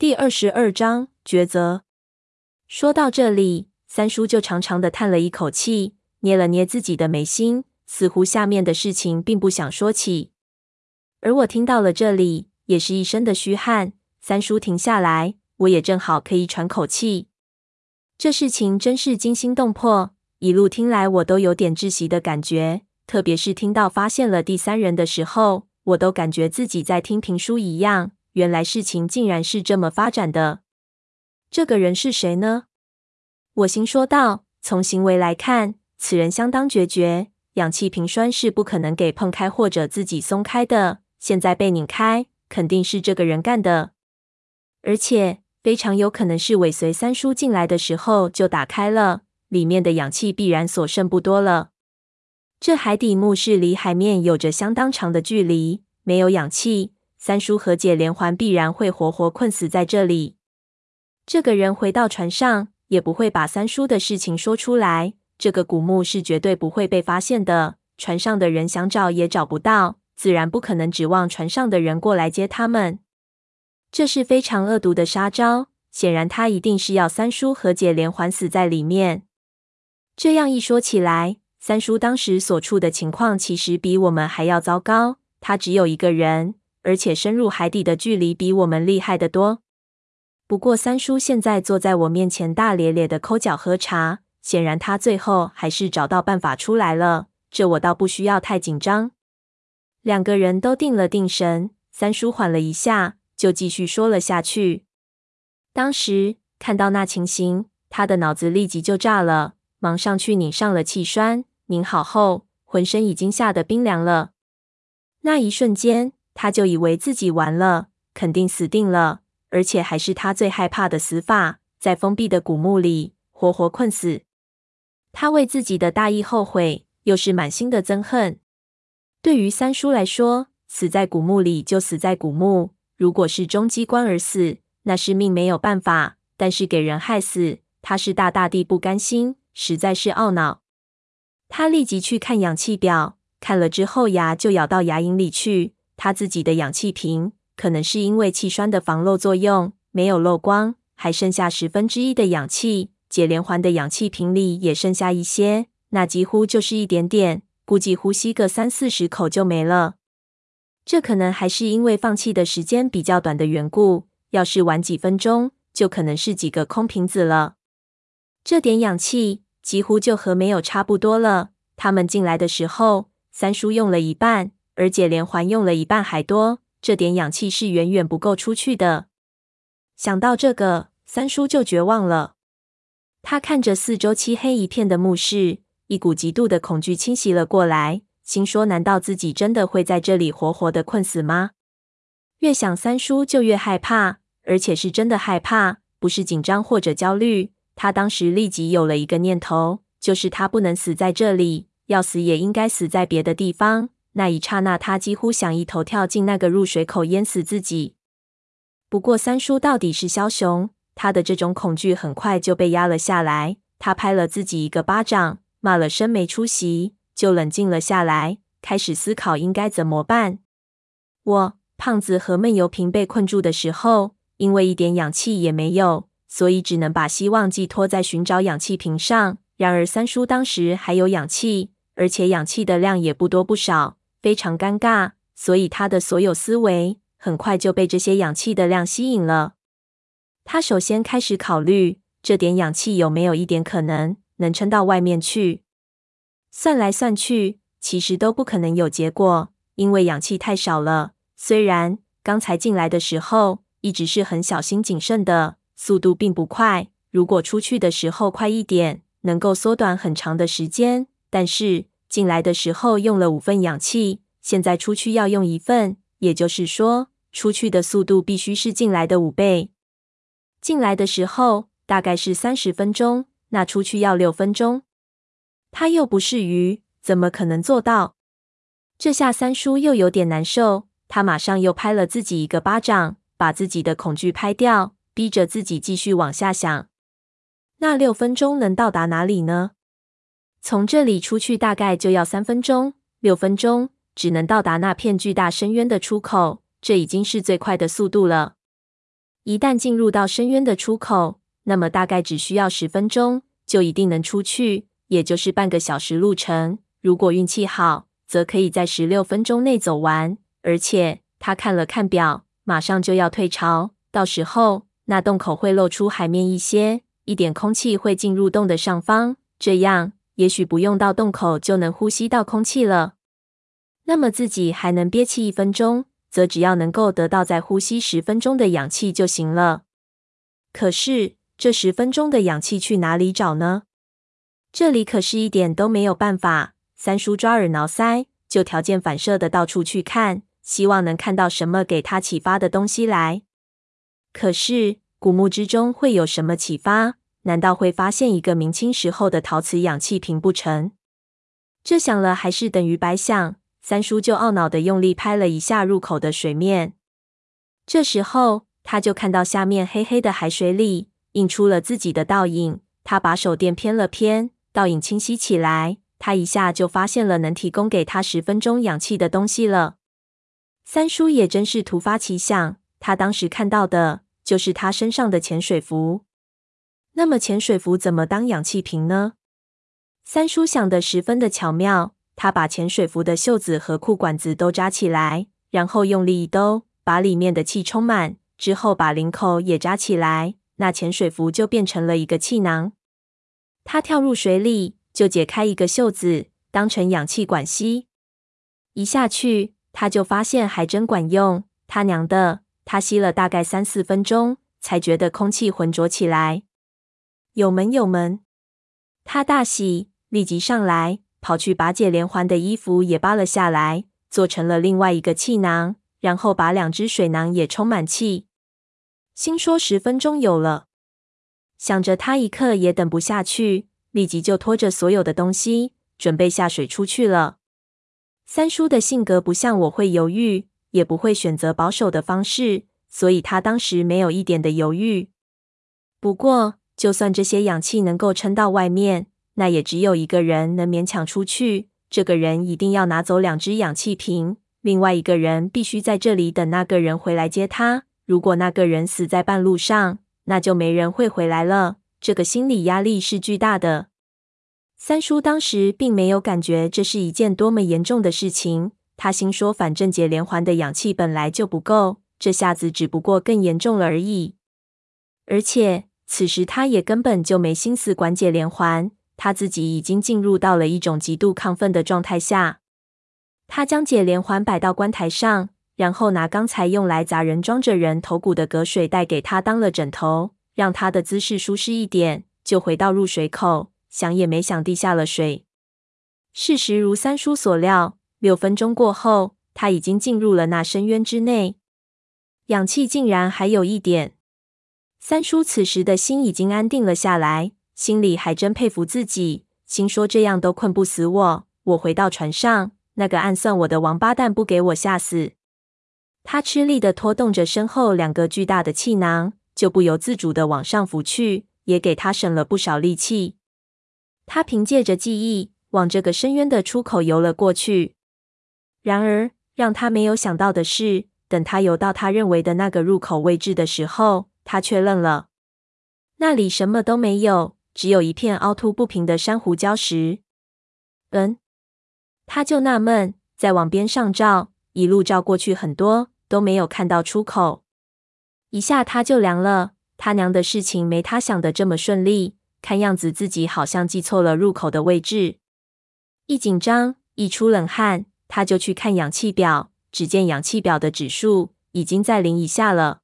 第二十二章抉择。说到这里，三叔就长长的叹了一口气，捏了捏自己的眉心，似乎下面的事情并不想说起。而我听到了这里，也是一身的虚汗。三叔停下来，我也正好可以喘口气。这事情真是惊心动魄，一路听来我都有点窒息的感觉，特别是听到发现了第三人的时候，我都感觉自己在听评书一样。原来事情竟然是这么发展的。这个人是谁呢？我心说道。从行为来看，此人相当决绝。氧气瓶栓是不可能给碰开或者自己松开的。现在被拧开，肯定是这个人干的。而且非常有可能是尾随三叔进来的时候就打开了，里面的氧气必然所剩不多了。这海底墓室离海面有着相当长的距离，没有氧气。三叔和解连环必然会活活困死在这里。这个人回到船上，也不会把三叔的事情说出来。这个古墓是绝对不会被发现的，船上的人想找也找不到，自然不可能指望船上的人过来接他们。这是非常恶毒的杀招，显然他一定是要三叔和解连环死在里面。这样一说起来，三叔当时所处的情况其实比我们还要糟糕。他只有一个人。而且深入海底的距离比我们厉害得多。不过三叔现在坐在我面前，大咧咧的抠脚喝茶，显然他最后还是找到办法出来了。这我倒不需要太紧张。两个人都定了定神，三叔缓了一下，就继续说了下去。当时看到那情形，他的脑子立即就炸了，忙上去拧上了气栓，拧好后，浑身已经吓得冰凉了。那一瞬间。他就以为自己完了，肯定死定了，而且还是他最害怕的死法，在封闭的古墓里活活困死。他为自己的大意后悔，又是满心的憎恨。对于三叔来说，死在古墓里就死在古墓，如果是中机关而死，那是命没有办法；但是给人害死，他是大大的不甘心，实在是懊恼。他立即去看氧气表，看了之后牙就咬到牙龈里去。他自己的氧气瓶可能是因为气栓的防漏作用没有漏光，还剩下十分之一的氧气。解连环的氧气瓶里也剩下一些，那几乎就是一点点，估计呼吸个三四十口就没了。这可能还是因为放气的时间比较短的缘故，要是晚几分钟，就可能是几个空瓶子了。这点氧气几乎就和没有差不多了。他们进来的时候，三叔用了一半。而且连环用了一半还多，这点氧气是远远不够出去的。想到这个，三叔就绝望了。他看着四周漆黑一片的墓室，一股极度的恐惧侵袭了过来，心说：难道自己真的会在这里活活的困死吗？越想，三叔就越害怕，而且是真的害怕，不是紧张或者焦虑。他当时立即有了一个念头，就是他不能死在这里，要死也应该死在别的地方。那一刹那，他几乎想一头跳进那个入水口淹死自己。不过，三叔到底是枭雄，他的这种恐惧很快就被压了下来。他拍了自己一个巴掌，骂了声没出息，就冷静了下来，开始思考应该怎么办。我胖子和闷油瓶被困住的时候，因为一点氧气也没有，所以只能把希望寄托在寻找氧气瓶上。然而，三叔当时还有氧气，而且氧气的量也不多不少。非常尴尬，所以他的所有思维很快就被这些氧气的量吸引了。他首先开始考虑，这点氧气有没有一点可能能撑到外面去。算来算去，其实都不可能有结果，因为氧气太少了。虽然刚才进来的时候一直是很小心谨慎的，速度并不快。如果出去的时候快一点，能够缩短很长的时间，但是。进来的时候用了五份氧气，现在出去要用一份，也就是说，出去的速度必须是进来的五倍。进来的时候大概是三十分钟，那出去要六分钟。他又不是鱼，怎么可能做到？这下三叔又有点难受，他马上又拍了自己一个巴掌，把自己的恐惧拍掉，逼着自己继续往下想。那六分钟能到达哪里呢？从这里出去大概就要三分钟，六分钟只能到达那片巨大深渊的出口，这已经是最快的速度了。一旦进入到深渊的出口，那么大概只需要十分钟，就一定能出去，也就是半个小时路程。如果运气好，则可以在十六分钟内走完。而且他看了看表，马上就要退潮，到时候那洞口会露出海面一些，一点空气会进入洞的上方，这样也许不用到洞口就能呼吸到空气了。那么自己还能憋气一分钟，则只要能够得到再呼吸十分钟的氧气就行了。可是这十分钟的氧气去哪里找呢？这里可是一点都没有办法。三叔抓耳挠腮，就条件反射的到处去看，希望能看到什么给他启发的东西来。可是古墓之中会有什么启发？难道会发现一个明清时候的陶瓷氧气瓶不成？这想了还是等于白想。三叔就懊恼地用力拍了一下入口的水面，这时候他就看到下面黑黑的海水里映出了自己的倒影。他把手电偏了偏，倒影清晰起来，他一下就发现了能提供给他十分钟氧气的东西了。三叔也真是突发奇想，他当时看到的就是他身上的潜水服。那么潜水服怎么当氧气瓶呢？三叔想的十分的巧妙。他把潜水服的袖子和裤管子都扎起来，然后用力一兜，把里面的气充满，之后把领口也扎起来，那潜水服就变成了一个气囊。他跳入水里，就解开一个袖子，当成氧气管吸。一下去，他就发现还真管用。他娘的，他吸了大概三四分钟，才觉得空气浑浊起来。有门有门，他大喜，立即上来。跑去把解连环的衣服也扒了下来，做成了另外一个气囊，然后把两只水囊也充满气。心说十分钟有了，想着他一刻也等不下去，立即就拖着所有的东西准备下水出去了。三叔的性格不像我会犹豫，也不会选择保守的方式，所以他当时没有一点的犹豫。不过，就算这些氧气能够撑到外面。那也只有一个人能勉强出去，这个人一定要拿走两只氧气瓶，另外一个人必须在这里等那个人回来接他。如果那个人死在半路上，那就没人会回来了。这个心理压力是巨大的。三叔当时并没有感觉这是一件多么严重的事情，他心说，反正解连环的氧气本来就不够，这下子只不过更严重了而已。而且此时他也根本就没心思管解连环。他自己已经进入到了一种极度亢奋的状态下，他将解连环摆到棺台上，然后拿刚才用来砸人、装着人头骨的隔水袋给他当了枕头，让他的姿势舒适一点，就回到入水口，想也没想地下了水。事实如三叔所料，六分钟过后，他已经进入了那深渊之内，氧气竟然还有一点。三叔此时的心已经安定了下来。心里还真佩服自己，心说这样都困不死我。我回到船上，那个暗算我的王八蛋不给我吓死。他吃力地拖动着身后两个巨大的气囊，就不由自主地往上浮去，也给他省了不少力气。他凭借着记忆往这个深渊的出口游了过去。然而，让他没有想到的是，等他游到他认为的那个入口位置的时候，他却愣了。那里什么都没有。只有一片凹凸不平的珊瑚礁石。嗯，他就纳闷，再往边上照，一路照过去，很多都没有看到出口。一下他就凉了。他娘的事情没他想的这么顺利，看样子自己好像记错了入口的位置。一紧张，一出冷汗，他就去看氧气表，只见氧气表的指数已经在零以下了。